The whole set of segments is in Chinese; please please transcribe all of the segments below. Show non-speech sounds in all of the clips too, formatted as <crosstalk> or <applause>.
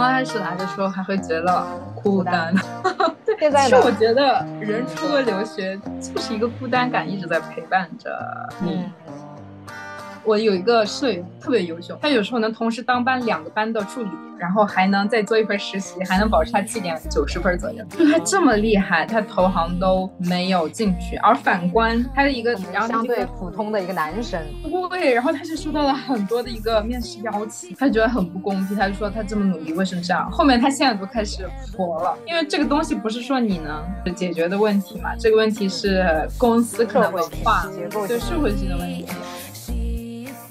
刚开始来的时候还会觉得孤单，<laughs> 对，现在其实我觉得人出国留学就是一个孤单感一直在陪伴着你。我有一个舍友特别优秀，他有时候能同时当班两个班的助理，然后还能再做一份实习，还能保持他绩点九十分左右。就他这么厉害，他投行都没有进去。而反观他的一个，然后相对普通的一个男生，对，然后他就收到了很多的一个面试邀请，他觉得很不公平，他就说他这么努力为什么这样？后面他现在都开始佛了，因为这个东西不是说你能解决的问题嘛，这个问题是公司可能文化对社会性的问题。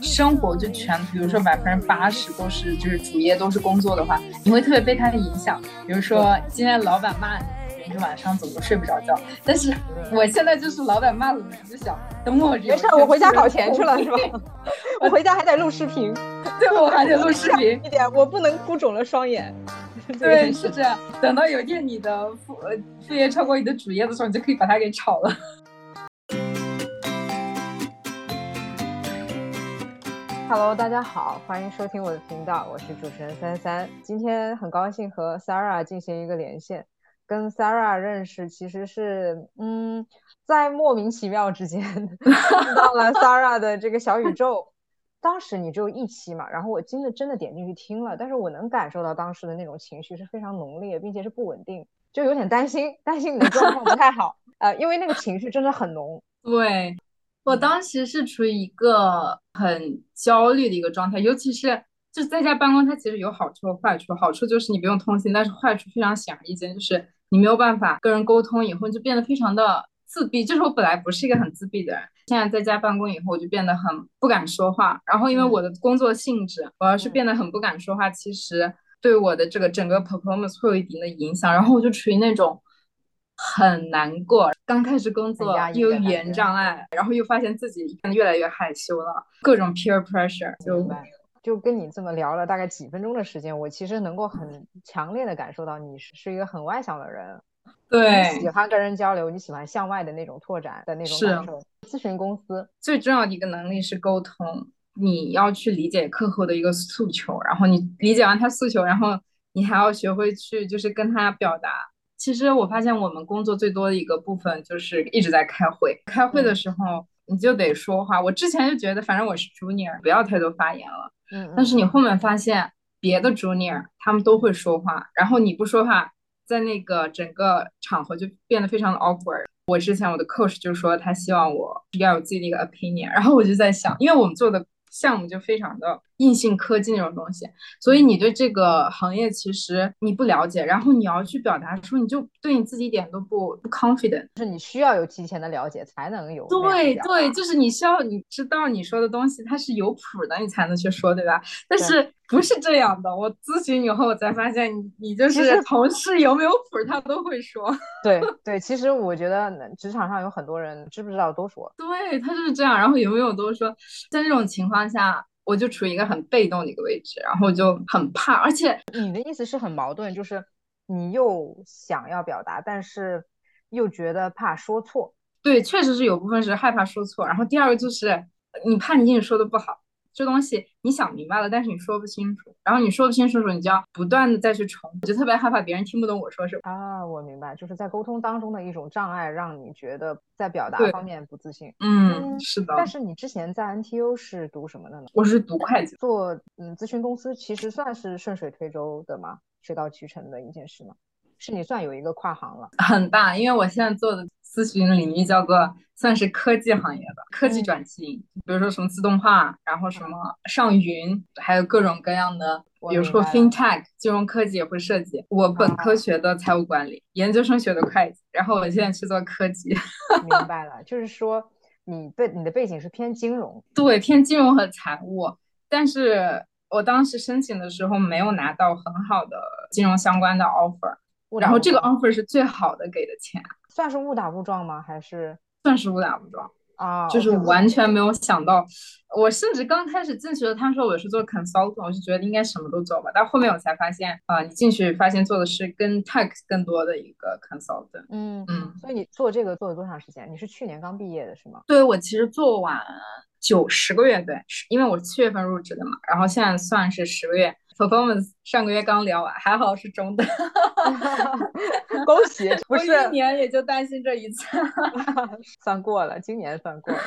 生活就全，比如说百分之八十都是就是主业都是工作的话，你会特别被他的影响。比如说今天老板骂你，你晚上怎么都睡不着觉。但是我现在就是老板骂了你，就想等我没事，我回家搞钱去了是吧？<laughs> 我回家还得录视频，对，我还得录视频一点，<laughs> 我不能哭肿了双眼。<laughs> 对，是这样。等到有一天你的副呃副业超过你的主业的时候，你就可以把它给炒了。Hello，大家好，欢迎收听我的频道，我是主持人三三。今天很高兴和 Sarah 进行一个连线，跟 Sarah 认识其实是，嗯，在莫名其妙之间 <laughs> 到了 Sarah 的这个小宇宙。当时你只有一期嘛，然后我真的真的点进去听了，但是我能感受到当时的那种情绪是非常浓烈，并且是不稳定，就有点担心，担心你的状况不太好，呃，因为那个情绪真的很浓。<laughs> 对。我当时是处于一个很焦虑的一个状态，尤其是就在家办公，它其实有好处和坏处。好处就是你不用通信，但是坏处非常显而易见，就是你没有办法跟人沟通，以后就变得非常的自闭。就是我本来不是一个很自闭的人，现在在家办公以后，我就变得很不敢说话。然后因为我的工作性质，我要是变得很不敢说话，其实对我的这个整个 performance 会有一定的影响。然后我就处于那种。很难过，刚开始工作又语言障碍，然后又发现自己越来越害羞了，各种 peer pressure，就就跟你这么聊了大概几分钟的时间，我其实能够很强烈的感受到你是是一个很外向的人，对，喜欢跟人交流，你喜欢向外的那种拓展的那种感受。咨询公司最重要的一个能力是沟通，你要去理解客户的一个诉求，然后你理解完他诉求，然后你还要学会去就是跟他表达。其实我发现我们工作最多的一个部分就是一直在开会。开会的时候你就得说话。我之前就觉得反正我是 junior，不要太多发言了。嗯。但是你后面发现别的 junior 他们都会说话，然后你不说话，在那个整个场合就变得非常的 awkward。我之前我的 coach 就说他希望我要有自己的一个 opinion，然后我就在想，因为我们做的。项目就非常的硬性科技那种东西，所以你对这个行业其实你不了解，然后你要去表达出，你就对你自己一点都不不 confident，就是你需要有提前的了解才能有。对对，就是你需要你知道你说的东西它是有谱的，你才能去说，对吧？但是。不是这样的，我咨询以后我才发现，你你就是同事有没有谱，他都会说。<laughs> 对对，其实我觉得职场上有很多人知不知道都说。对他就是这样，然后有没有都说。在这种情况下，我就处于一个很被动的一个位置，然后就很怕。而且你的意思是很矛盾，就是你又想要表达，但是又觉得怕说错。对，确实是有部分是害怕说错，然后第二个就是你怕你英语说的不好。这东西你想明白了，但是你说不清楚，然后你说不清楚的时候，你就要不断的再去重，就特别害怕别人听不懂我说什么啊。我明白，就是在沟通当中的一种障碍，让你觉得在表达方面不自信。嗯，是的。但是你之前在 NTU 是读什么的呢？我是读会计。做嗯咨询公司，其实算是顺水推舟的嘛，水到渠成的一件事嘛？是你算有一个跨行了，很大，因为我现在做的咨询领域叫做算是科技行业的科技转型，比如说什么自动化，然后什么上云，还有各种各样的，比如说 FinTech 金融科技也会涉及。我本科学的财务管理，研究生学的会计，然后我现在去做科技。明白了，就是说你背你的背景是偏金融，对，偏金融和财务，但是我当时申请的时候没有拿到很好的金融相关的 offer。然后这个 offer 是最好的给的钱，算是误打误撞吗？还是算是误打误撞啊？就是完全没有想到，我甚至刚开始进去的，他说我是做 consultant，我就觉得应该什么都做吧。但后面我才发现啊，你进去发现做的是跟 tax 更多的一个 consultant。嗯嗯。所以你做这个做了多长时间？你是去年刚毕业的是吗？对，我其实做完九十个月，对，因为我七月份入职的嘛，然后现在算是十个月。Performance 上个月刚聊完，还好是中等。<laughs> 恭喜，<laughs> 不是一年也就担心这一次，<laughs> 算过了，今年算过了。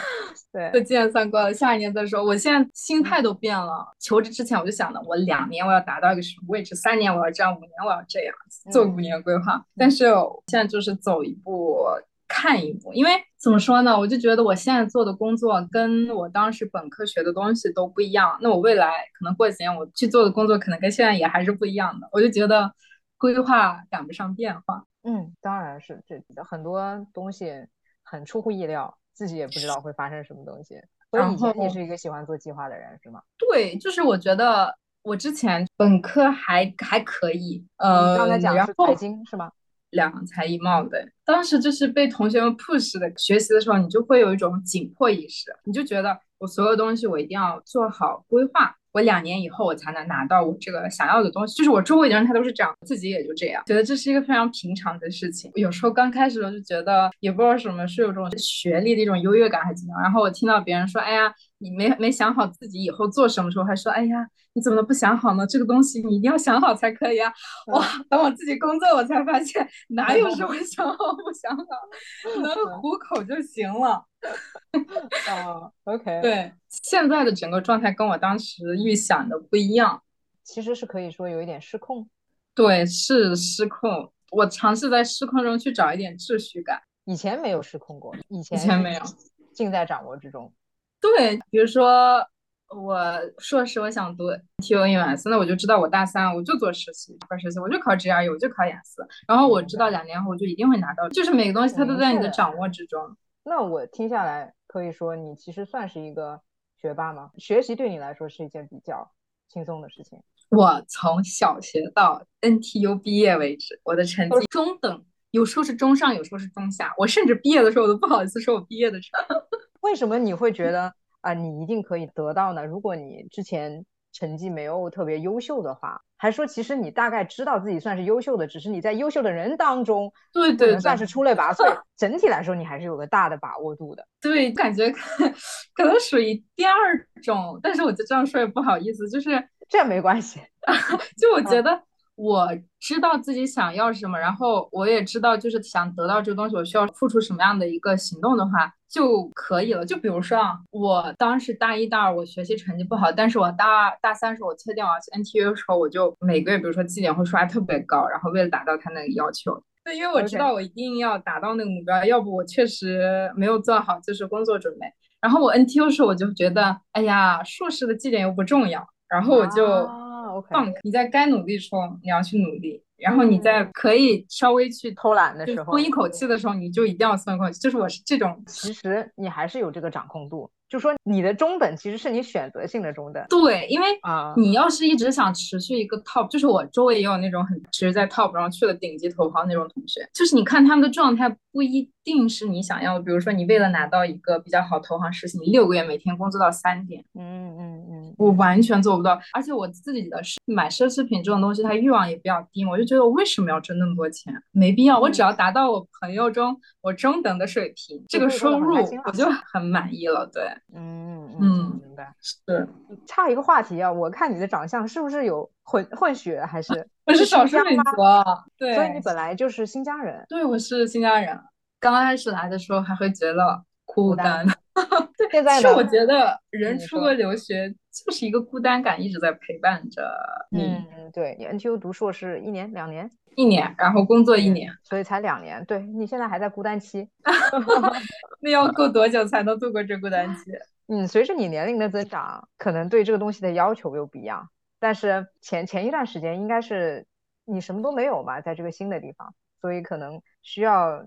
对，就今年算过了，下一年再说。我现在心态都变了。求职之前我就想的，我两年我要达到一个什么位置，三年我要这样，五年我要这样，做五年规划。但是现在就是走一步。看一步，因为怎么说呢，我就觉得我现在做的工作跟我当时本科学的东西都不一样。那我未来可能过几年我去做的工作，可能跟现在也还是不一样的。我就觉得规划赶不上变化。嗯，当然是这很多东西很出乎意料，自己也不知道会发生什么东西。所以以前你是一个喜欢做计划的人，是吗？对，就是我觉得我之前本科还还可以，呃，刚才讲是财经是吗？两才一貌的，当时就是被同学们 push 的，学习的时候你就会有一种紧迫意识，你就觉得我所有东西我一定要做好规划，我两年以后我才能拿到我这个想要的东西。就是我周围的人他都是这样，自己也就这样，觉得这是一个非常平常的事情。有时候刚开始的时候就觉得也不知道什么是有这种学历的一种优越感还是怎么样，然后我听到别人说，哎呀。你没没想好自己以后做什么时候，还说哎呀，你怎么不想好呢？这个东西你一定要想好才可以啊！哇，等我自己工作，我才发现哪有什么想好不想好，<laughs> 能糊口就行了。啊，OK，<laughs> 对，现在的整个状态跟我当时预想的不一样，其实是可以说有一点失控。对，是失控。我尝试在失控中去找一点秩序感。以前没有失控过，以前以前没有，尽在掌握之中。对，比如说我硕士，我想读 T O E S，那我就知道我大三我就做实习，做实习我就考 G R E，我就考雅思，然后我知道两年后我就一定会拿到，就是每个东西它都在你的掌握之中。那我听下来可以说你其实算是一个学霸吗？学习对你来说是一件比较轻松的事情。我从小学到 N T U 毕业为止，我的成绩中等，有时候是中上，有时候是中下。我甚至毕业的时候我都不好意思说我毕业的成绩。为什么你会觉得啊，你一定可以得到呢？如果你之前成绩没有特别优秀的话，还说其实你大概知道自己算是优秀的，只是你在优秀的人当中，对对，算是出类拔萃。<laughs> 整体来说，你还是有个大的把握度的。对，感觉可能属于第二种，但是我就这样说也不好意思，就是这没关系，<laughs> 就我觉得。我知道自己想要什么，然后我也知道，就是想得到这个东西，我需要付出什么样的一个行动的话就可以了。就比如说啊，我当时大一、大二我学习成绩不好，但是我大二、大三时候我确定我要去 NTU 的时候，我就每个月比如说绩点会刷特别高，然后为了达到他那个要求，对，因为我知道我一定要达到那个目标，要不我确实没有做好就是工作准备。然后我 NTU 时候我就觉得，哎呀，硕士的绩点又不重要，然后我就。放你在该努力的时候你要去努力，然后你在可以稍微去偷懒的时候，松一口气的时候，你就一定要松一口气。就是我是这种，其实你还是有这个掌控度。就说你的中等其实是你选择性的中等，对，因为啊，你要是一直想持续一个 top，就是我周围也有那种很其实，在 top 然后去了顶级投行那种同学，就是你看他们的状态不一定是你想要的。比如说你为了拿到一个比较好投行实习，你六个月每天工作到三点，嗯嗯嗯，我完全做不到。而且我自己的是买奢侈品这种东西，它欲望也比较低，我就觉得我为什么要挣那么多钱？没必要，我只要达到我朋友中我中等的水平，这个收入我就很满意了。对，嗯。嗯，明白。是，差一个话题啊，我看你的长相是不是有混混血，还是 <laughs> 我是少数民族？对，所以你本来就是新疆人。对，我是新疆人。刚开始来的时候还会觉得孤单，<laughs> 对。现在其实我觉得人出国留学就是一个孤单感一直在陪伴着你。嗯，对。你 NTU 读硕士一年两年？一年，然后工作一年，所以才两年。对你现在还在孤单期，<laughs> 那要过多久才能度过这孤单期？<laughs> 嗯，随着你年龄的增长，可能对这个东西的要求又不一样。但是前前一段时间应该是你什么都没有嘛，在这个新的地方，所以可能需要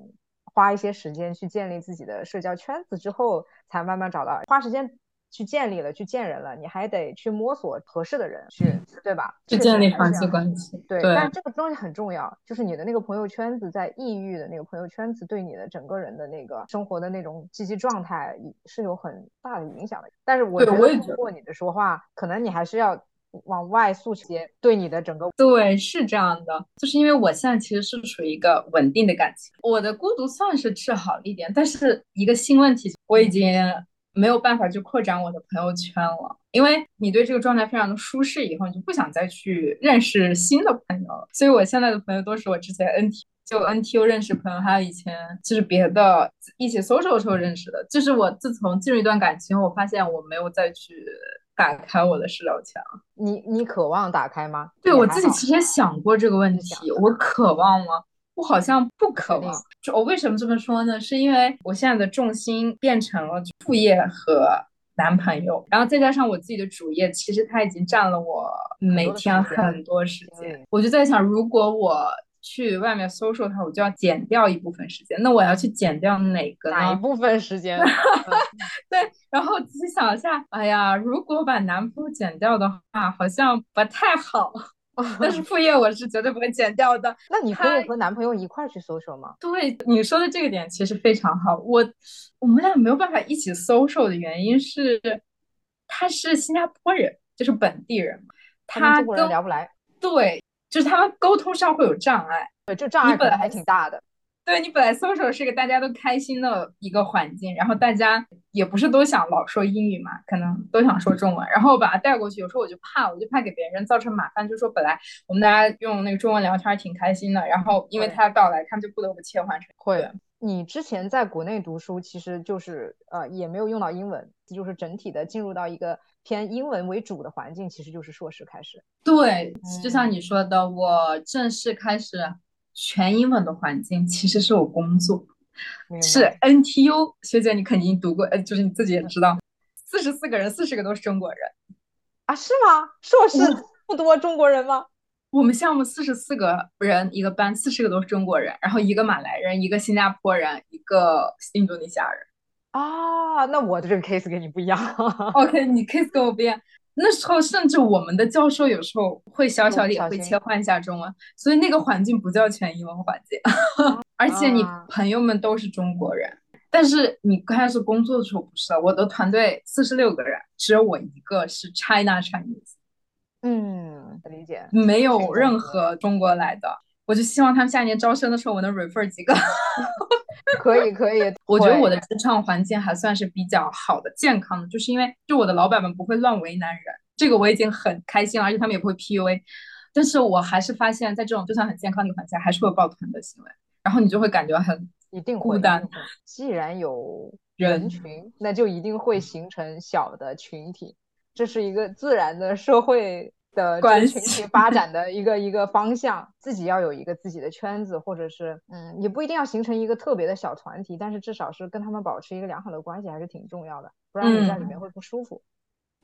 花一些时间去建立自己的社交圈子，之后才慢慢找到花时间。去建立了，去见人了，你还得去摸索合适的人，去对吧？去建立长期关系。对，但这个东西很重要，就是你的那个朋友圈子，在抑郁的那个朋友圈子，对你的整个人的那个生活的那种积极状态是有很大的影响的。但是我觉得通过你的说话，可能你还是要往外诉些对你的整个。对，是这样的，就是因为我现在其实是处于一个稳定的感情，我的孤独算是治好了一点，但是一个新问题，我已经。没有办法去扩展我的朋友圈了，因为你对这个状态非常的舒适，以后你就不想再去认识新的朋友了。所以我现在的朋友都是我之前 NT 就 NTU 认识朋友，还有以前就是别的一起 social 的时候认识的。就是我自从进入一段感情，我发现我没有再去打开我的社交墙。你你渴望打开吗？对我自己其实也想过这个问题，我渴望吗？我好像不渴望。就我为什么这么说呢？是因为我现在的重心变成了副业和男朋友，然后再加上我自己的主业，其实它已经占了我每天很多时间。我就在想，如果我去外面搜索它，我就要减掉一部分时间。那我要去减掉哪个呢？哪一部分时间？<laughs> <laughs> 对，然后仔细想一下，哎呀，如果把男朋友减掉的话，好像不太好。<laughs> 但是副业我是绝对不会减掉的。那你可以和男朋友一块去搜索吗？对，你说的这个点其实非常好。我我们俩没有办法一起搜索的原因是，他是新加坡人，就是本地人，他中国人聊不来。对，就是他们沟通上会有障碍。对，这障碍本来还挺大的。对你本来 social 是一个大家都开心的一个环境，然后大家也不是都想老说英语嘛，可能都想说中文，然后把它带过去，有时候我就怕，我就怕给别人造成麻烦，就说本来我们大家用那个中文聊天挺开心的，然后因为他到来，他们就不得不切换成会。你之前在国内读书，其实就是呃也没有用到英文，就是整体的进入到一个偏英文为主的环境，其实就是硕士开始。对，就像你说的，我正式开始。全英文的环境其实是我工作，是 NTU 学姐，你肯定读过，呃，就是你自己也知道，四十四个人，四十个都是中国人啊？是吗？硕士不多中国人吗？我们项目四十四个人一个班，四十个都是中国人，然后一个马来人，一个新加坡人，一个印度尼西亚人。啊，那我的这个 case 跟你不一样。<laughs> OK，你 case 跟我不一样。那时候甚至我们的教授有时候会小小的也会切换一下中文，所以那个环境不叫全英文环境，<laughs> 而且你朋友们都是中国人，但是你刚开始工作的时候不是，我的团队四十六个人，只有我一个是 China Chinese，嗯，理解，没有任何中国来的，我就希望他们下一年招生的时候我能 refer 几个。<laughs> 可以可以，我觉得我的职场环境还算是比较好的、健康的，就是因为就我的老板们不会乱为难人，这个我已经很开心了，而且他们也不会 PUA。但是我还是发现，在这种就算很健康的环境下，还是会抱团的行为，然后你就会感觉很一定孤单。既然有人群，那就一定会形成小的群体，这是一个自然的社会。的群体 <laughs> 发展的一个一个方向，自己要有一个自己的圈子，或者是嗯，也不一定要形成一个特别的小团体，但是至少是跟他们保持一个良好的关系，还是挺重要的，不然你在里面会不舒服。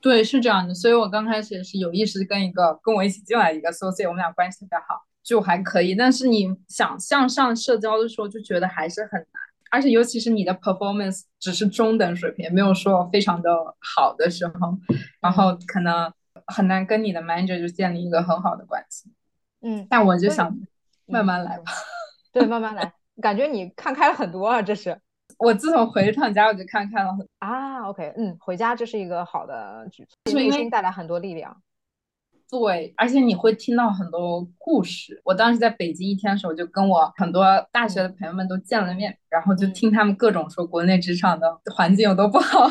对，是这样的，所以我刚开始也是有意识跟一个跟我一起进来一个 associate，我们俩关系特别好，就还可以。但是你想向上社交的时候，就觉得还是很难，而且尤其是你的 performance 只是中等水平，没有说非常的好的时候，然后可能。很难跟你的 manager 就建立一个很好的关系，嗯，但我就想慢慢来吧，对，慢慢来，感觉你看开了很多啊，这是我自从回一趟家我就看开了很啊，OK，嗯，回家这是一个好的举措，因为带来很多力量。对，而且你会听到很多故事。我当时在北京一天的时候，就跟我很多大学的朋友们都见了面，然后就听他们各种说国内职场的环境有多不好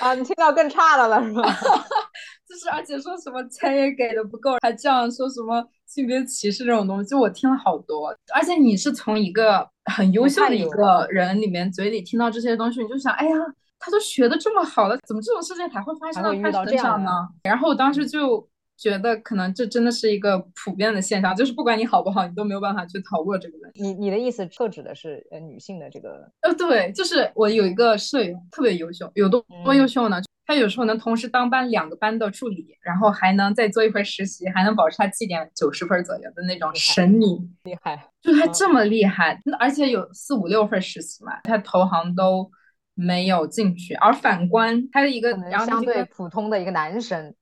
啊，你听到更差的了是吧？<laughs> 就是而且说什么钱也给的不够，还这样说什么性别歧视这种东西，就我听了好多。而且你是从一个很优秀的一个人里面嘴里听到这些东西，你就想，哎呀，他都学的这么好了，怎么这种事情还会发生到他身上呢？然后我当时就。觉得可能这真的是一个普遍的现象，就是不管你好不好，你都没有办法去逃过这个问题。你你的意思特指的是呃女性的这个？呃，对，就是我有一个舍友特别优秀，有多多优秀呢？他有时候能同时当班两个班的助理，然后还能再做一份实习，还能保持他绩点九十分左右的那种神女，厉害！就他这么厉害，而且有四五六份实习嘛，他投行都没有进去，而反观他的一个相对普通的一个男生。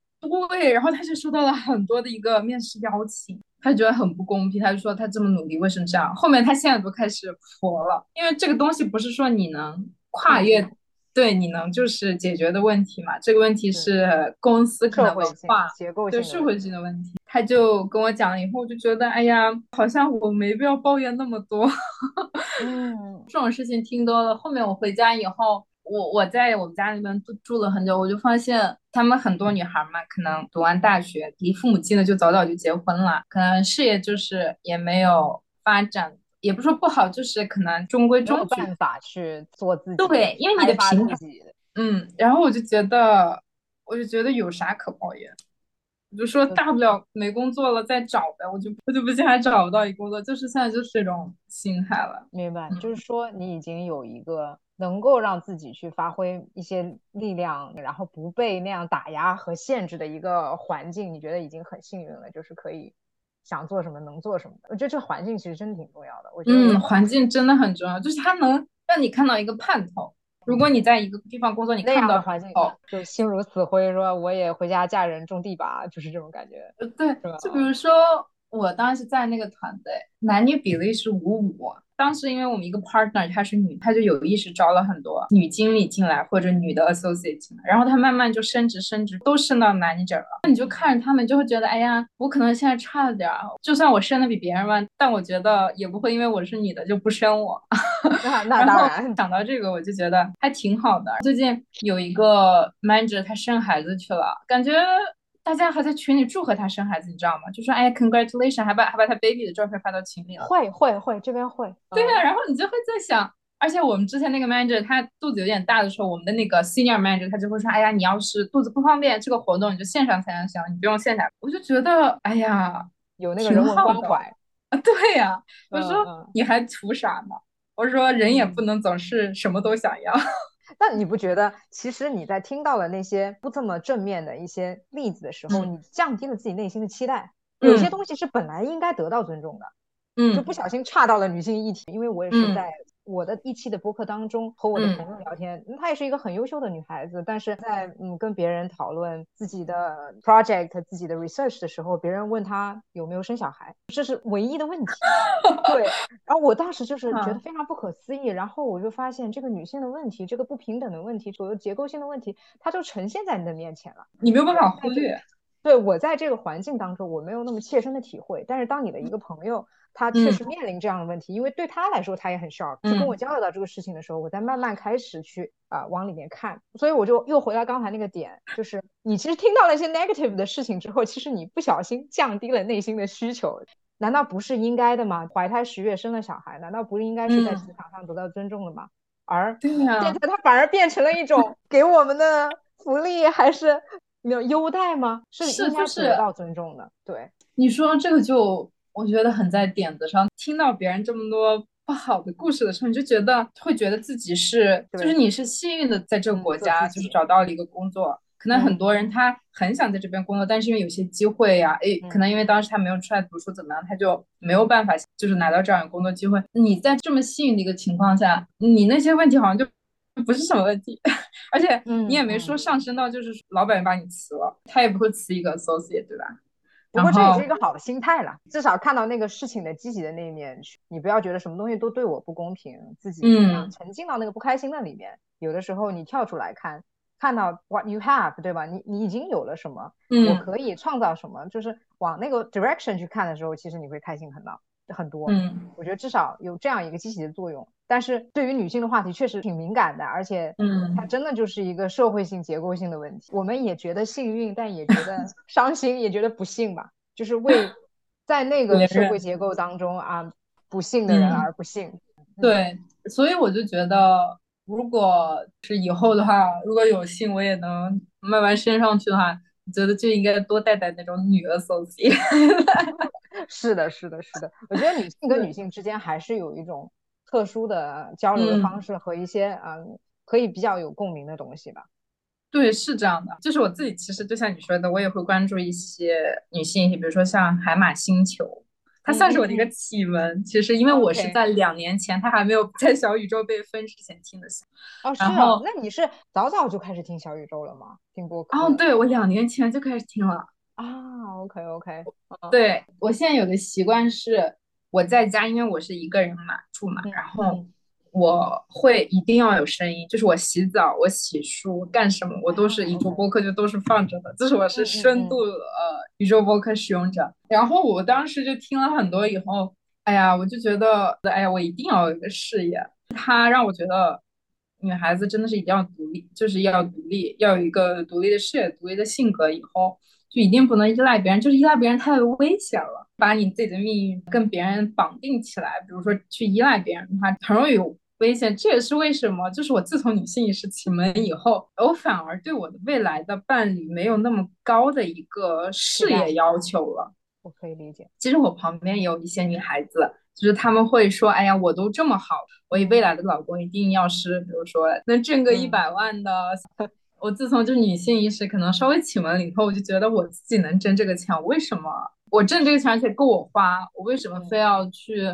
对，然后他就收到了很多的一个面试邀请，他觉得很不公平，他就说他这么努力为什么这样？后面他现在都开始佛了，因为这个东西不是说你能跨越，对你能就是解决的问题嘛，这个问题是公司可能文化结构对社会性的问题。他就跟我讲了以后，我就觉得哎呀，好像我没必要抱怨那么多。<laughs> 嗯，这种事情听多了，后面我回家以后。我我在我们家那边住住了很久，我就发现他们很多女孩嘛，可能读完大学离父母近的就早早就结婚了，可能事业就是也没有发展，也不说不好，就是可能中规中矩。办法去做自己，对，因为你的平衡。嗯，然后我就觉得，我就觉得有啥可抱怨？我就说大不了没工作了再找呗，我就我就不信还找不到一工作，就是现在就是这种心态了。明白，就是说你已经有一个能够让自己去发挥一些力量，然后不被那样打压和限制的一个环境，你觉得已经很幸运了，就是可以想做什么能做什么的。我觉得这环境其实真的挺重要的。我觉得嗯，环境真的很重要，就是它能让你看到一个盼头。如果你在一个地方工作，你看到环境哦，就心如死灰，说我也回家嫁人种地吧，就是这种感觉。呃，对，就比如说我当时在那个团队，男女比例是五五。当时因为我们一个 partner 她是女，她就有意识招了很多女经理进来或者女的 associate 进来，然后她慢慢就升职升职，都升到 manager 了。那你就看着他们，就会觉得，哎呀，我可能现在差了点儿，就算我升的比别人慢，但我觉得也不会因为我是女的就不升我。那那当然，想到这个我就觉得还挺好的。最近有一个 manager 她生孩子去了，感觉。大家还在群里祝贺他生孩子，你知道吗？就说哎，congratulation，还把还把他 baby 的照片发到群里了。会会会，这边会。对啊，然后你就会在想，而且我们之前那个 manager 他肚子有点大的时候，我们的那个 senior manager 他就会说，哎呀，你要是肚子不方便，这个活动你就线上参加行，你不用线下。我就觉得，哎呀，有那个人文关怀啊。对呀，我说你还图啥呢？我说人也不能总是什么都想要。那你不觉得，其实你在听到了那些不这么正面的一些例子的时候，你降低了自己内心的期待？有些东西是本来应该得到尊重的，嗯，就不小心岔到了女性议题，因为我也是在。我的一期的播客当中和我的朋友聊天，她也是一个很优秀的女孩子，但是在嗯跟别人讨论自己的 project、自己的 research 的时候，别人问她有没有生小孩，这是唯一的问题。<laughs> 对，然后我当时就是觉得非常不可思议，然后我就发现这个女性的问题，这个不平等的问题，所有结构性的问题，它就呈现在你的面前了，你没有办法忽略。对我在这个环境当中，我没有那么切身的体会，但是当你的一个朋友。他确实面临这样的问题，因为对他来说，他也很 shock。就跟我交流到这个事情的时候，我在慢慢开始去啊往里面看，所以我就又回到刚才那个点，就是你其实听到了一些 negative 的事情之后，其实你不小心降低了内心的需求，难道不是应该的吗？怀胎十月生了小孩，难道不是应该是在职场上得到尊重的吗？而现在他反而变成了一种给我们的福利还是没有优待吗？是应该得到尊重的。对，你说这个就。我觉得很在点子上，听到别人这么多不好的故事的时候，你就觉得会觉得自己是，就是你是幸运的，在这个国家就是找到了一个工作。可能很多人他很想在这边工作，但是因为有些机会呀，哎，可能因为当时他没有出来读书怎么样，他就没有办法，就是拿到这样的工作机会。你在这么幸运的一个情况下，你那些问题好像就不是什么问题，<laughs> 而且你也没说上升到就是老板把你辞了，他也不会辞一个 associate，对吧？不过这也是一个好的心态了，至少看到那个事情的积极的那一面去。你不要觉得什么东西都对我不公平，自己沉浸到那个不开心的里面。有的时候你跳出来看，看到 what you have，对吧？你你已经有了什么，我可以创造什么，就是往那个 direction 去看的时候，其实你会开心很多。很多，嗯，我觉得至少有这样一个积极的作用。但是对于女性的话题，确实挺敏感的，而且，嗯，它真的就是一个社会性、结构性的问题。我们也觉得幸运，但也觉得 <laughs> 伤心，也觉得不幸吧。就是为 <laughs> 在那个社会结构当中啊，不幸的人而不幸。对，所以我就觉得，如果是以后的话，如果有幸我也能慢慢升上去的话，我觉得就应该多带带那种女 associate。<laughs> 是的，是的，是的。我觉得女性跟女性之间还是有一种特殊的交流的方式和一些嗯，可以比较有共鸣的东西吧。对，是这样的，就是我自己其实就像你说的，我也会关注一些女性，比如说像海马星球，它算是我的一个启蒙。其实因为我是在两年前，它还没有 <laughs> 在小宇宙被分之前听的。哦，是哦，那你是早早就开始听小宇宙了吗？听播客？哦，对，我两年前就开始听了。啊，OK OK，对我现在有个习惯是，我在家，因为我是一个人嘛住嘛，然后。我会一定要有声音，就是我洗澡、我洗漱、干什么，我都是宇宙播客就都是放着的。这是我是深度呃宇宙播客使用者。然后我当时就听了很多以后，哎呀，我就觉得，哎呀，我一定要有一个事业。它让我觉得女孩子真的是一定要独立，就是要独立，要有一个独立的事业、独立的性格，以后就一定不能依赖别人，就是依赖别人太危险了，把你自己的命运跟别人绑定起来，比如说去依赖别人的话，很容易有危险。这也是为什么，就是我自从女性意识启蒙以后，我反而对我的未来的伴侣没有那么高的一个事业要求了。我可以理解。其实我旁边也有一些女孩子，就是他们会说：“哎呀，我都这么好，我未来的老公一定要是，比如说能挣个一百万的。”我自从就是女性意识可能稍微启蒙了以后，我就觉得我自己能挣这个钱，为什么我挣这个钱而且够我花，我为什么非要去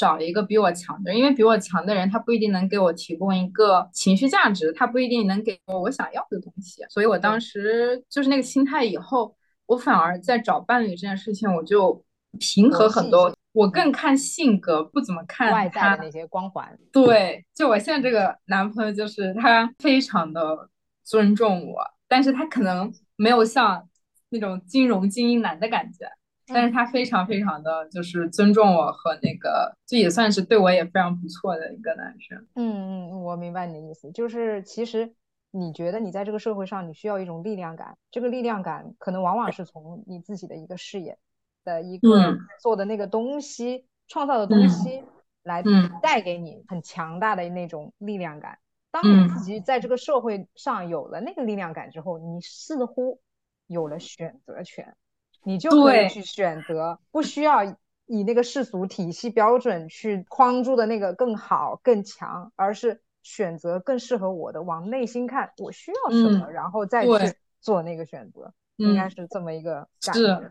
找一个比我强的？因为比我强的人，他不一定能给我提供一个情绪价值，他不一定能给我我想要的东西。所以我当时就是那个心态以后。我反而在找伴侣这件事情，我就平和很多。我更看性格，不怎么看外在的那些光环。对，就我现在这个男朋友，就是他非常的尊重我，但是他可能没有像那种金融精英男的感觉，但是他非常非常的就是尊重我和那个，就也算是对我也非常不错的一个男生。嗯嗯，我明白你的意思，就是其实。你觉得你在这个社会上，你需要一种力量感，这个力量感可能往往是从你自己的一个事业的一个做的那个东西、创造的东西来带给你很强大的那种力量感。当你自己在这个社会上有了那个力量感之后，你似乎有了选择权，你就可以去选择，不需要以那个世俗体系标准去框住的那个更好更强，而是。选择更适合我的，往内心看，我需要什么，然后再去做那个选择，应该是这么一个感觉。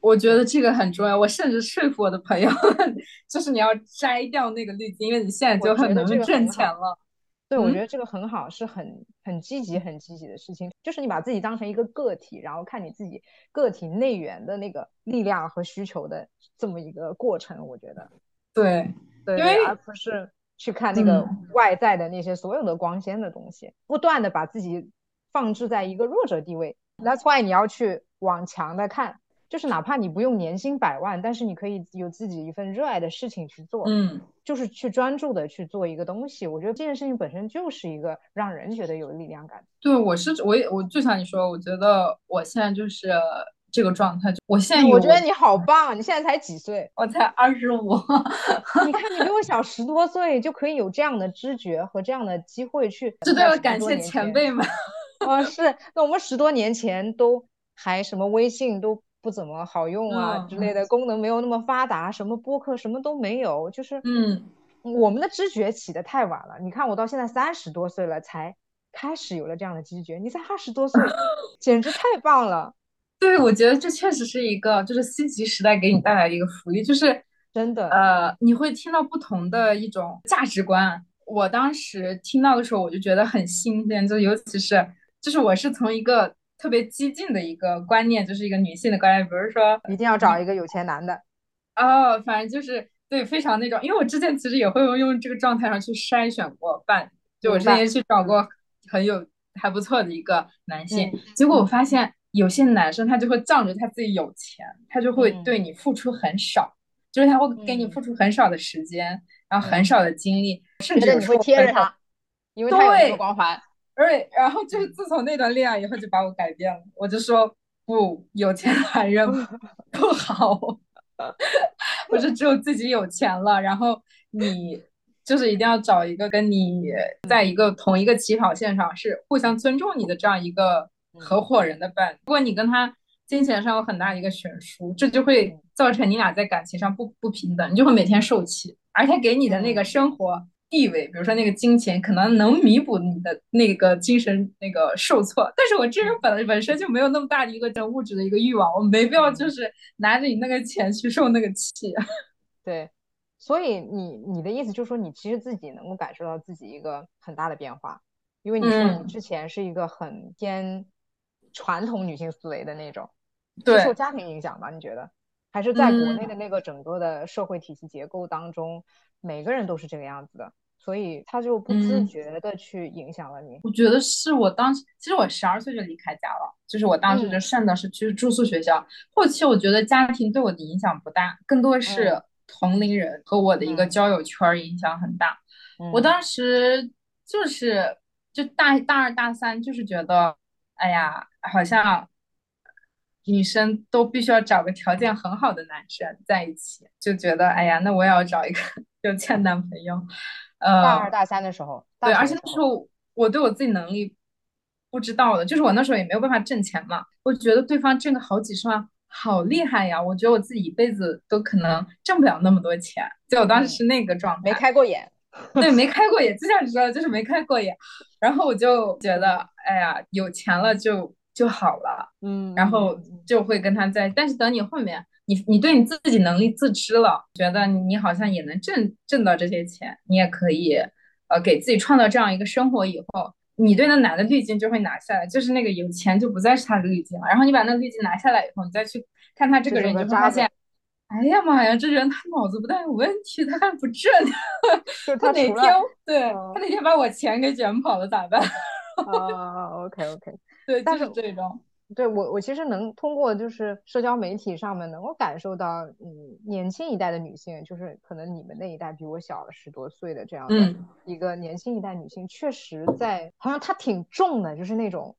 我觉得这个很重要。我甚至说服我的朋友，<laughs> 就是你要摘掉那个滤镜，因为你现在就很能挣钱了。对，我觉得这个很好，是很很积极、很积极的事情。就是你把自己当成一个个体，然后看你自己个体内源的那个力量和需求的这么一个过程。我觉得，对，对，而不是。去看那个外在的那些所有的光鲜的东西，不断的把自己放置在一个弱者地位。That's why 你要去往强的看，就是哪怕你不用年薪百万，但是你可以有自己一份热爱的事情去做，嗯，就是去专注的去做一个东西。我觉得这件事情本身就是一个让人觉得有力量感。对，我是我也我就像你说，我觉得我现在就是。这个状态，我现在我觉得你好棒，你现在才几岁？我才二十五。<laughs> 你看，你比我小十多岁，就可以有这样的知觉和这样的机会去。这都要感谢前辈们。啊，<laughs> 是。那我们十多年前都还什么微信都不怎么好用啊之类的功能没有那么发达，什么播客什么都没有，就是嗯，我们的知觉起得太晚了。你看我到现在三十多岁了才开始有了这样的知觉，你才二十多岁，<laughs> 简直太棒了。<laughs> 对，我觉得这确实是一个，就是信息时代给你带来的一个福利，就是真的，呃，你会听到不同的一种价值观。我当时听到的时候，我就觉得很新鲜，就尤其是，就是我是从一个特别激进的一个观念，就是一个女性的观念，比如说一定要找一个有钱男的，哦，反正就是对，非常那种，因为我之前其实也会用用这个状态上去筛选过伴，就我之前去找过很有还不错的一个男性，结果我发现。有些男生他就会仗着他自己有钱，他就会对你付出很少，就是他会给你付出很少的时间，然后很少的精力，甚至你会贴着他，因为他有这个光环。对，然后就是自从那段恋爱以后，就把我改变了。我就说不，有钱男人 <laughs> 不好，<laughs> 我就只有自己有钱了，然后你就是一定要找一个跟你在一个同一个起跑线上，是互相尊重你的这样一个。合伙人的伴，如果你跟他金钱上有很大的一个悬殊，这就会造成你俩在感情上不不平等，你就会每天受气。而且给你的那个生活地位，比如说那个金钱，可能能弥补你的那个精神那个受挫。但是我这人本本身就没有那么大的一个物质的一个欲望，我没必要就是拿着你那个钱去受那个气。<laughs> 对，所以你你的意思就是说，你其实自己能够感受到自己一个很大的变化，因为你说你之前是一个很偏。传统女性思维的那种，是受家庭影响吧？你觉得，还是在国内的那个整个的社会体系结构当中，每个人都是这个样子的，所以他就不自觉的去影响了你。我觉得是我当时，其实我十二岁就离开家了，就是我当时就上的是去住宿学校。后期我觉得家庭对我的影响不大，更多是同龄人和我的一个交友圈影响很大。我当时。就是就大大二大三，就是觉得，哎呀，好像女生都必须要找个条件很好的男生在一起，就觉得，哎呀，那我也要找一个 <laughs> 有钱男朋友。呃，大二大三的时候，对，而且那时候我对我自己能力不知道的，就是我那时候也没有办法挣钱嘛，我觉得对方挣个好几十万。好厉害呀！我觉得我自己一辈子都可能挣不了那么多钱，就我当时是那个状态，没开过眼。<laughs> 对，没开过眼，就像你说的，就是没开过眼。然后我就觉得，哎呀，有钱了就就好了，嗯。然后就会跟他在，但是等你后面，你你对你自己能力自知了，觉得你好像也能挣挣到这些钱，你也可以，呃，给自己创造这样一个生活以后。你对那男的滤镜就会拿下来，就是那个有钱就不再是他的滤镜了。然后你把那个滤镜拿下来以后，你再去看他这个人，你就会发现，哎呀妈呀，这人他脑子不但有问题，他还不正。<laughs> 他哪天对他哪天把我钱给卷跑了咋办？啊，OK OK，对，但是这种。对我，我其实能通过就是社交媒体上面能够感受到，嗯，年轻一代的女性，就是可能你们那一代比我小了十多岁的这样的一个年轻一代女性，确实在好像她挺重的，就是那种，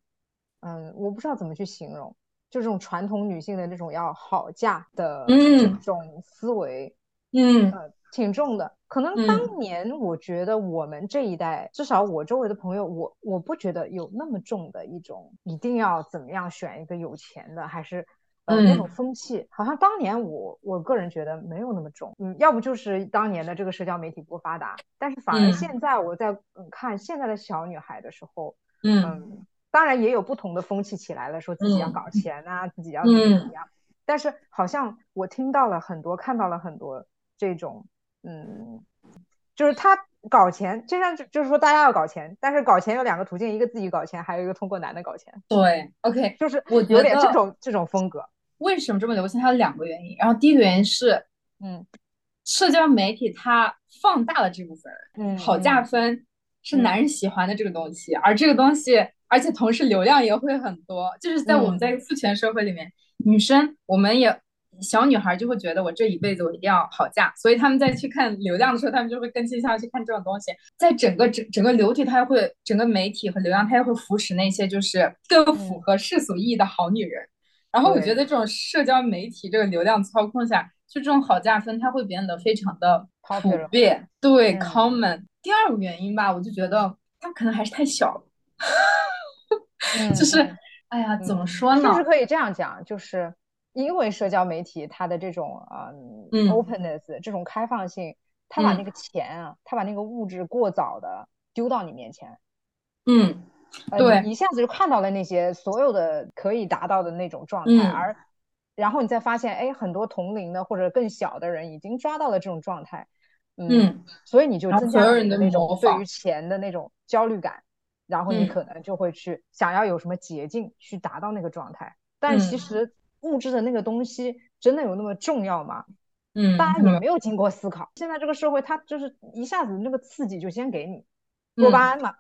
嗯，我不知道怎么去形容，就这种传统女性的这种要好嫁的这种思维，嗯，呃，挺重的。可能当年我觉得我们这一代，至少我周围的朋友，我我不觉得有那么重的一种一定要怎么样选一个有钱的，还是呃那种风气，好像当年我我个人觉得没有那么重，嗯，要不就是当年的这个社交媒体不发达，但是反而现在我在看现在的小女孩的时候，嗯，当然也有不同的风气起来了，说自己要搞钱啊，自己要怎么怎么样，但是好像我听到了很多，看到了很多这种。嗯，就是他搞钱，就像就是说大家要搞钱，但是搞钱有两个途径，一个自己搞钱，还有一个通过男的搞钱。对，OK，就是我有点这种这种风格。为什么这么流行？它有两个原因。然后第一个原因是，嗯，社交媒体它放大了这部分，嗯，好价分是男人喜欢的这个东西，而这个东西，而且同时流量也会很多。就是在我们在一个父权社会里面，女生我们也。小女孩就会觉得我这一辈子我一定要好嫁，所以他们在去看流量的时候，他们就会更倾向去看这种东西。在整个整整个流体，它会整个媒体和流量，它也会扶持那些就是更符合世俗意义的好女人。然后我觉得这种社交媒体这个流量操控下，就这种好嫁分，它会变得非常的普遍，对 common。第二个原因吧，我就觉得它可能还是太小了，<laughs> 就是哎呀，怎么说呢？是不是可以这样讲？就是。因为社交媒体它的这种啊，openness 这种开放性，它把那个钱啊，它把那个物质过早的丢到你面前，嗯，对，一下子就看到了那些所有的可以达到的那种状态，而然后你再发现，哎，很多同龄的或者更小的人已经抓到了这种状态，嗯，所以你就增加了那种对于钱的那种焦虑感，然后你可能就会去想要有什么捷径去达到那个状态，但其实。物质的那个东西真的有那么重要吗？嗯，大家也没有经过思考。现在这个社会，它就是一下子那个刺激就先给你多巴胺嘛，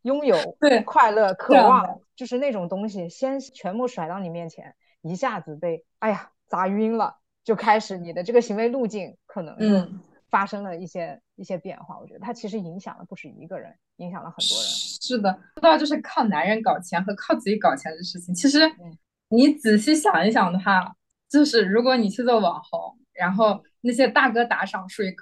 拥有对快乐、渴望，就是那种东西先全部甩到你面前，一下子被哎呀砸晕了，就开始你的这个行为路径可能嗯发生了一些一些变化。我觉得它其实影响了不止一个人，影响了很多人。是的，说到就是靠男人搞钱和靠自己搞钱的事情，其实。你仔细想一想的话，就是如果你去做网红，然后那些大哥打赏属于，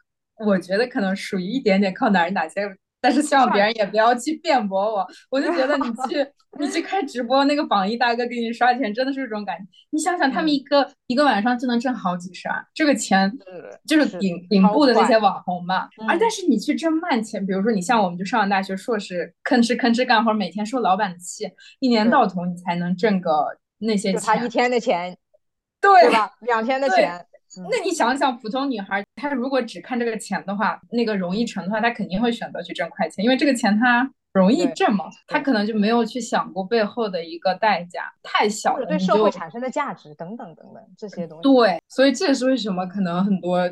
我觉得可能属于一点点靠男人打钱，但是希望别人也不要去辩驳我。我就觉得你 <laughs> 去你去开直播，那个榜一大哥给你刷钱，真的是这种感觉。你想想，他们一个一个晚上就能挣好几十万，这个钱就是顶顶部的那些网红嘛。而但是你去挣慢钱，比如说你像我们就上了大学，硕士吭哧吭哧干活，每天受老板的气，一年到头你才能挣个。那些钱，他一天的钱，对吧？两天的钱，那你想想，普通女孩她如果只看这个钱的话，那个容易成的话，她肯定会选择去挣快钱，因为这个钱她容易挣嘛。她可能就没有去想过背后的一个代价太小了，对社会产生的价值等等等等这些东西。对，所以这也是为什么可能很多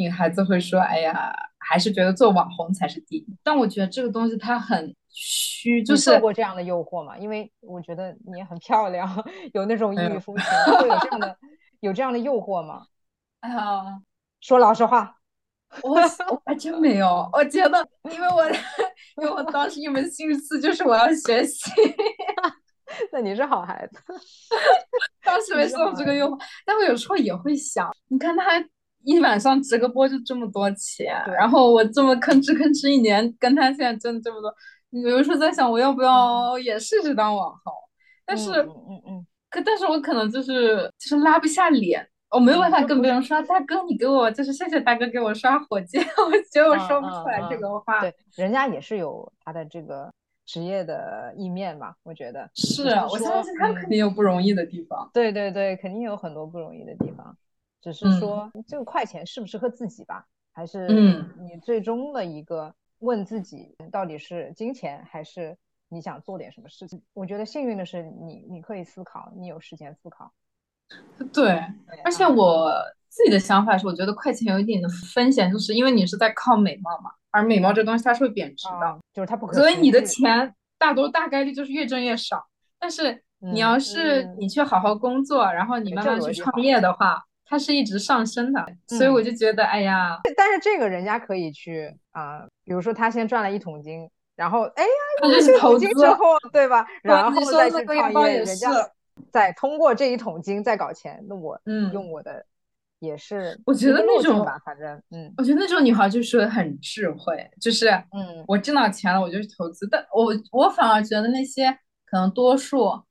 女孩子会说，哎呀，还是觉得做网红才是第一。但我觉得这个东西它很。虚就是受过这样的诱惑嘛？因为我觉得你也很漂亮，<laughs> 有那种异域风情，会有这样的有这样的诱惑吗？哎 <laughs> 呀，说老实话，我我还真没有，我觉得，因为我 <laughs> 因为我当时一门心思就是我要学习。那你是好孩子，当时没有这个诱惑，但我有时候也会想，你看他一晚上直个播就这么多钱，然后我这么吭哧吭哧一年跟他现在挣这么多，有时候在想我要不要也试试当网红，但是嗯嗯嗯，可但是我可能就是就是拉不下脸，我没有办法跟别人说大哥你给我就是谢谢大哥给我刷火箭，我觉得我说不出来这个话。对，人家也是有他的这个。职业的一面嘛，我觉得是，我相信他肯定有不容易的地方。对对对，肯定有很多不容易的地方，只是说这个快钱适不适合自己吧，还是你最终的一个问自己，到底是金钱还是你想做点什么事情？我觉得幸运的是你，你可以思考，你有时间思考。对，而且我自己的想法是，我觉得快钱有一点的风险，就是因为你是在靠美貌嘛。而美貌这东西它是会贬值的，就是它不可。所以你的钱大多大概率就是越挣越少。但是你要是你去好好工作，然后你慢慢去创业的话，它是一直上升的。所以我就觉得，哎呀，但是这个人家可以去啊，比如说他先赚了一桶金，然后哎呀，这是投资之后，对吧？然后再去创业，人家再通过这一桶金再搞钱。那我嗯，用我的。也是，我觉得那种吧，反正，嗯，我觉得那种女孩就是很智慧，就是，嗯，我挣到钱了，我就去投资。但我我反而觉得那些可能多数，嗯，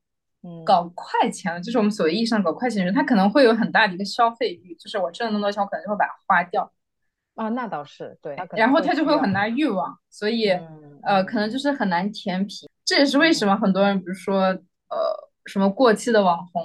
搞快钱的，就是我们所谓意义上搞快钱的人，他可能会有很大的一个消费欲，就是我挣了那么多钱，我可能就会把它花掉。啊，那倒是对。然后他就会有很大欲望，所以，呃，可能就是很难填平。这也是为什么很多人，比如说，呃，什么过气的网红。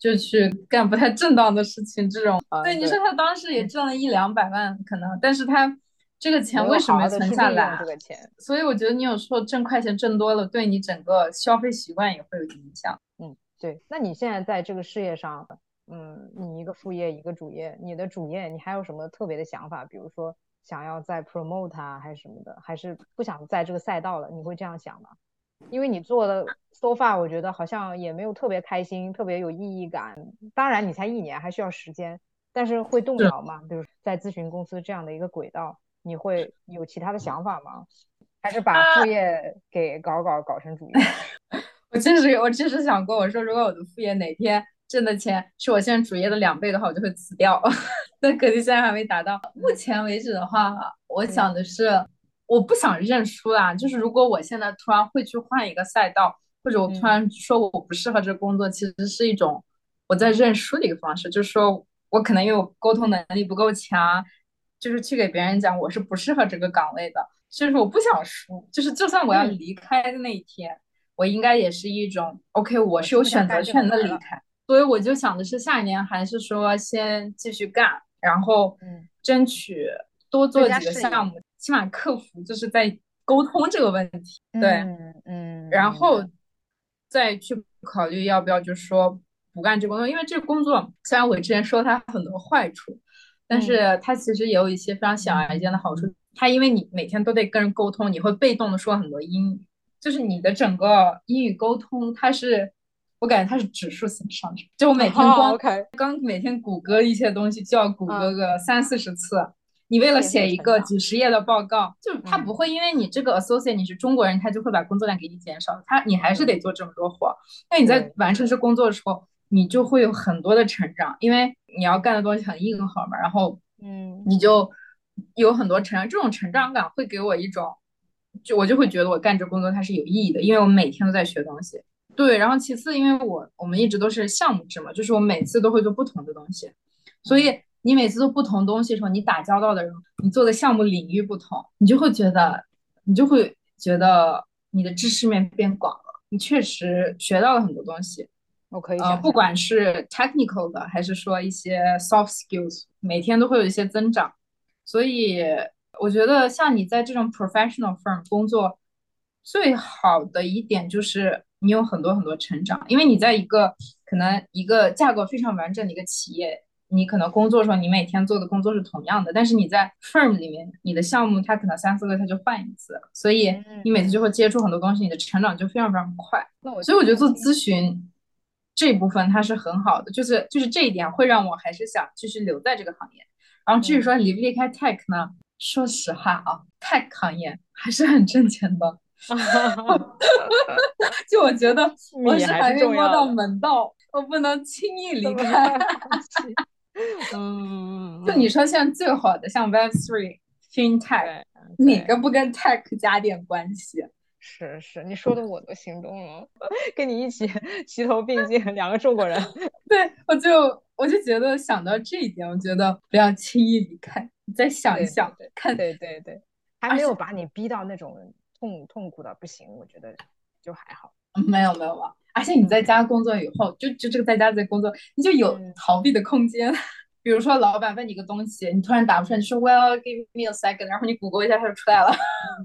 就去干不太正当的事情，这种对你说他当时也挣了一两百万，可能，但是他这个钱为什么没存下来？这个钱，所以我觉得你有时候挣快钱挣多了，对你整个消费习惯也会有影响。嗯，对。那你现在在这个事业上，嗯，你一个副业一个主业，你的主业你还有什么特别的想法？比如说想要再 promote 啊，还是什么的，还是不想在这个赛道了？你会这样想吗？因为你做的 so far，我觉得好像也没有特别开心，特别有意义感。当然，你才一年，还需要时间，但是会动摇吗？比如在咨询公司这样的一个轨道，你会有其他的想法吗？还是把副业给搞搞搞成主业？<laughs> 我确实我确实想过，我说如果我的副业哪天挣的钱是我现在主业的两倍的话，我就会辞掉。<laughs> 但可惜现在还没达到。目前为止的话，我想的是。我不想认输啦，就是如果我现在突然会去换一个赛道，或者我突然说我不适合这个工作，其实是一种我在认输的一个方式，就是说我可能因为我沟通能力不够强，就是去给别人讲我是不适合这个岗位的，就是我不想输，就是就算我要离开的那一天，我应该也是一种 OK，我是有选择权的离开，所以我就想的是下一年还是说先继续干，然后争取多做几个项目。起码克服就是在沟通这个问题，对，嗯，然后再去考虑要不要就是说不干这工作，因为这个工作虽然我之前说它很多坏处，但是它其实也有一些非常显而易见的好处。它因为你每天都得跟人沟通，你会被动的说很多英语，就是你的整个英语沟通，它是我感觉它是指数型上升，就我每天光刚每天谷歌一些东西就要谷歌个三四十次。你为了写一个几十页的报告，就是他不会因为你这个 associate 你是中国人，他就会把工作量给你减少。他你还是得做这么多活。那你在完成这工作的时候，你就会有很多的成长，因为你要干的东西很硬核嘛。然后，嗯，你就有很多成长，这种成长感会给我一种，就我就会觉得我干这工作它是有意义的，因为我每天都在学东西。对，然后其次，因为我我们一直都是项目制嘛，就是我每次都会做不同的东西，所以。你每次做不同东西的时候，你打交道的人，你做的项目领域不同，你就会觉得，你就会觉得你的知识面变广了。你确实学到了很多东西。我可以呃，不管是 technical 的，还是说一些 soft skills，每天都会有一些增长。所以我觉得，像你在这种 professional firm 工作，最好的一点就是你有很多很多成长，因为你在一个可能一个架构非常完整的一个企业。你可能工作的时候，你每天做的工作是同样的，但是你在 firm 里面，你的项目它可能三四个月它就换一次，所以你每次就会接触很多东西，你的成长就非常非常快。那我所以我觉得做咨询这部分它是很好的，就是就是这一点会让我还是想继续留在这个行业。然后至于说离不离开 tech 呢？说实话啊，tech 行业还是很挣钱的。<laughs> 就我觉得我是还没摸到门道，我不能轻易 <laughs> 离开。<laughs> 嗯，就你说现在最好的像 Web Three、FinTech，哪个不跟 Tech 加点关系？是是，你说的我都心动了，跟你一起 <laughs> 齐头并进，两个中国人。<laughs> 对，我就我就觉得想到这一点，我觉得不要轻易离开，你再想一想，看对对对，还没有把你逼到那种痛痛苦的不行，我觉得就还好。<laughs> 没有没有啊，而且你在家工作以后，就就这个在家在工作，你就有逃避的空间。比如说，老板问你个东西，你突然答不出来，你说 Well, give me a second，然后你谷歌一下，它就出来了。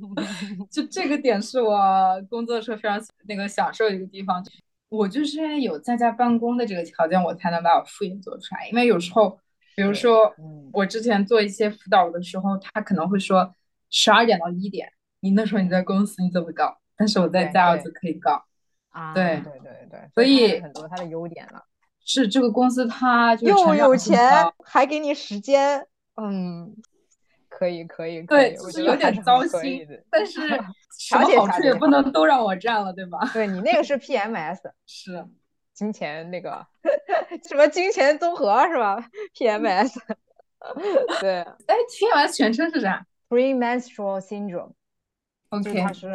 <laughs> 就这个点是我工作的时候非常那个享受的一个地方。我就是因为有在家办公的这个条件，我才能把我副业做出来。因为有时候，比如说我之前做一些辅导的时候，他可能会说十二点到一点，你那时候你在公司你怎么搞？但是我在家我就可以搞。啊，对对对对，所以很多它的优点了。是这个公司，它又有钱，还给你时间，嗯，可以可以，可以对，就是有点糟心，但是什么好处也不能都让我占了，对吧？对你那个是 PMS，是金钱那个什么金钱综合是吧？PMS，对，哎，PMS 全称是啥？Premenstrual Syndrome，OK，它是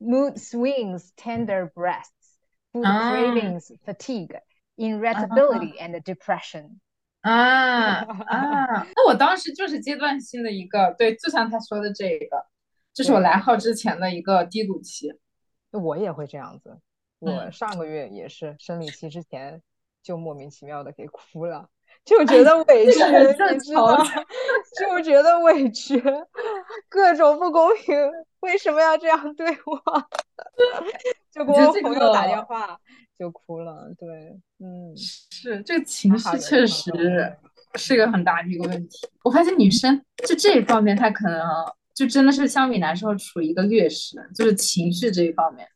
Mood Swings, Tender Breasts, Food Cravings, Fatigue。Irritability and depression 啊啊！<laughs> 那我当时就是阶段性的一个，对，就像他说的这个，这是我来号之前的一个低谷期。我也会这样子，我上个月也是生理期之前就莫名其妙的给哭了，就觉得委屈，你知道吗？就觉得委屈，各种不公平，为什么要这样对我？<laughs> 就给我朋友打电话。就哭了，对，嗯，是这个情绪确实是个很大的一个问题。我发现女生就这一方面，她可能就真的是相比男生处于一个劣势，就是情绪这一方面。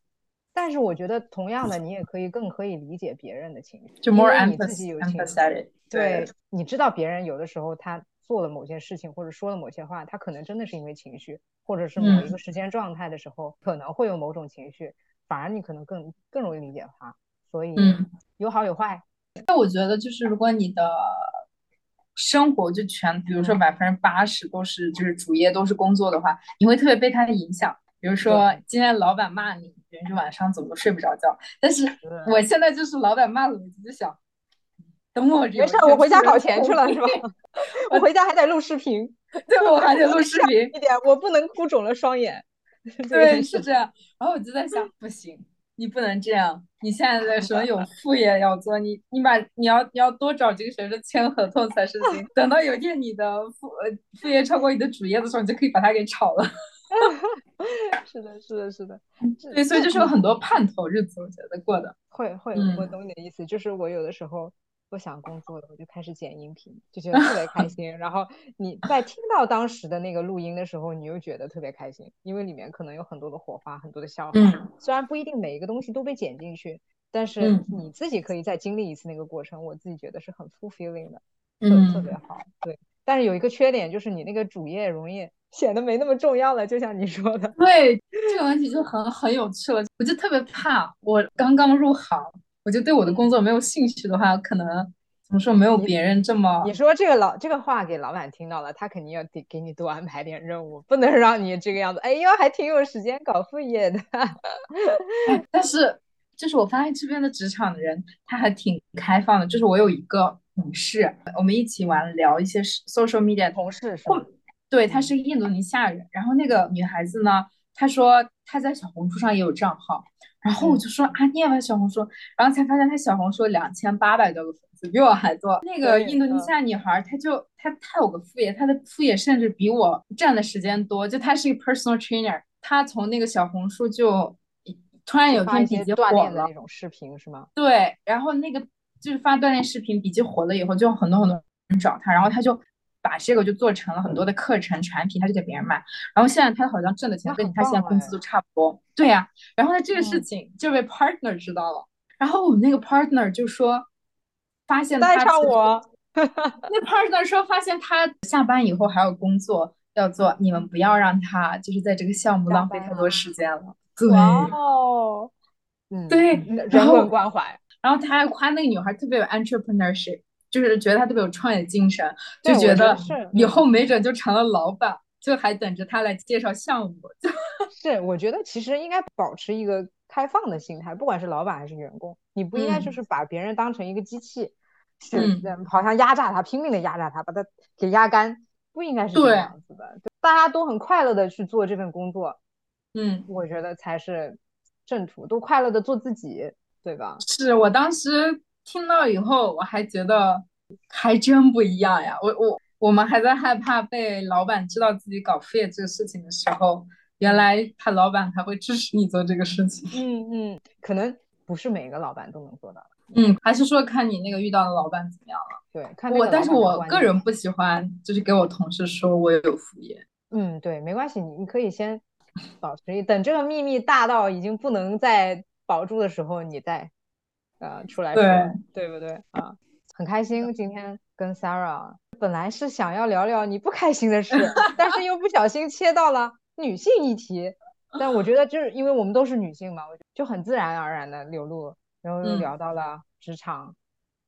但是我觉得同样的，你也可以更可以理解别人的情绪，就 more empathetic。对，你知道别人有的时候他做了某些事情或者说了某些话，他可能真的是因为情绪，或者是某一个时间状态的时候可能会有某种情绪，反而你可能更更容易理解他。所以，嗯，有好有坏。那我觉得，就是如果你的生活就全，比如说百分之八十都是就是主业都是工作的话，你会特别被他的影响。比如说今天老板骂你，你就晚上怎么都睡不着觉。但是我现在就是老板骂了，我就想，等我没事，我回家搞钱去了，是吧？<laughs> 我回家还得录视频，<laughs> 对，我还得录视频。一点，我不能哭肿了双眼。<laughs> 对，是这样。然后我就在想，不行。你不能这样，你现在在说有副业要做，你你把你要你要多找几个学生签合同才是行。等到有一天你的副呃副业超过你的主业的时候，你就可以把它给炒了。<laughs> 是的，是的，是的。对，所以就是有很多盼头日子，我觉得过的会会，我懂你的意思，就是我有的时候。不想工作了，我就开始剪音频，就觉得特别开心。然后你在听到当时的那个录音的时候，你又觉得特别开心，因为里面可能有很多的火花，很多的笑话。虽然不一定每一个东西都被剪进去，但是你自己可以再经历一次那个过程，我自己觉得是很 fulfilling 的，特特别好。对，但是有一个缺点就是你那个主页容易显得没那么重要了，就像你说的。对，这个问题就很很有趣了。我就特别怕，我刚刚入行。我就对我的工作没有兴趣的话，可能怎么说没有别人这么。你说这个老这个话给老板听到了，他肯定要给给你多安排点任务，不能 <laughs> 让你这个样子。哎呦，还挺有时间搞副业的。但是，就是我发现这边的职场的人他还挺开放的。就是我有一个同事，我们一起玩聊一些 social media 同事是吗？对，他是印度尼西亚人。然后那个女孩子呢，她说她在小红书上也有账号。然后我就说啊，你也玩小红书，然后才发现他小红书两千八百多个粉丝，比我还多。那个印度尼西亚女孩，她就她她有个副业，她的副业甚至比我占的时间多。就她是一个 personal trainer，她从那个小红书就突然有天笔记火了那种视频是吗？对，然后那个就是发锻炼视频，笔记火了以后，就很多很多人找她，然后她就。把这个就做成了很多的课程产品，他就给别人卖。然后现在他好像挣的钱跟他现在工资都差不多。对呀。然后呢，这个事情就被 partner 知道了。然后我们那个 partner 就说，发现带上我，<laughs> 那 partner 说发现他下班以后还有工作要做，你们不要让他就是在这个项目浪费太多时间了。对，哦，嗯，对，人文关怀。然后他还夸那个女孩特别有 entrepreneurship，就是觉得他特别有创业精神，就觉得以后没准就成了老板，就还等着他来介绍项目。<laughs> 是，我觉得其实应该保持一个开放的心态，不管是老板还是员工，你不应该就是把别人当成一个机器，是好像压榨他，拼命的压榨他，把他给压干，不应该是这样子的。大家都很快乐的去做这份工作，嗯，我觉得才是正途，都快乐的做自己。对吧？是我当时听到以后，我还觉得还真不一样呀。我我我们还在害怕被老板知道自己搞副业这个事情的时候，原来他老板还会支持你做这个事情。嗯嗯，可能不是每个老板都能做到。嗯，还是说看你那个遇到的老板怎么样了？对，看我，但是我个人不喜欢，就是给我同事说我有副业。嗯，对，没关系，你你可以先保持，等这个秘密大到已经不能再。保住的时候，你再呃出来说，对不对啊？很开心今天跟 Sarah，本来是想要聊聊你不开心的事，<laughs> 但是又不小心切到了女性议题。<laughs> 但我觉得就是因为我们都是女性嘛，我就很自然而然的流露，然后又聊到了职场。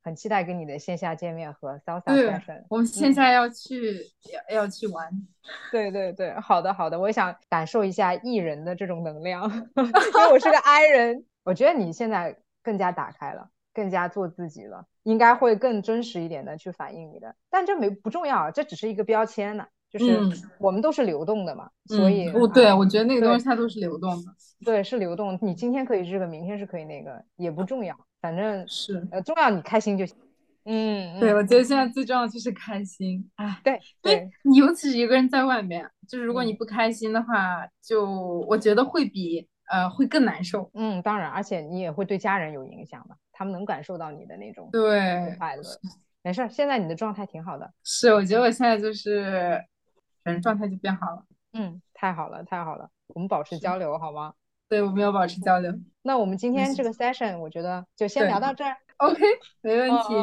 很期待跟你的线下见面和 Salsa session。我们线下要去要要去玩。<laughs> 对对对，好的好的，我也想感受一下艺人的这种能量，因为我是个 I 人。我觉得你现在更加打开了，更加做自己了，应该会更真实一点的去反映你的。但这没不重要，这只是一个标签呢，就是我们都是流动的嘛，所以不对，我觉得那个东西它都是流动的。对，是流动。你今天可以这个，明天是可以那个，也不重要，反正是呃，重要你开心就行。嗯，对，我觉得现在最重要就是开心。哎，对，对你尤其是一个人在外面，就是如果你不开心的话，就我觉得会比。呃，会更难受。嗯，当然，而且你也会对家人有影响的，他们能感受到你的那种对快乐。没事，现在你的状态挺好的。是，我觉得我现在就是，反正状态就变好了。嗯，太好了，太好了。我们保持交流好吗？对，我们要保持交流。那我们今天这个 session，我觉得就先聊到这儿。OK，<laughs> 没问题。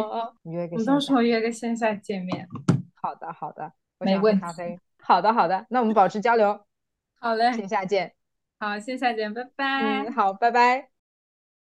约个，我们到时候约个线下见面。好的，好的，没问题。咖啡。好的，好的。那我们保持交流。好嘞，线下见。好，线下见，拜拜。嗯，好，拜拜。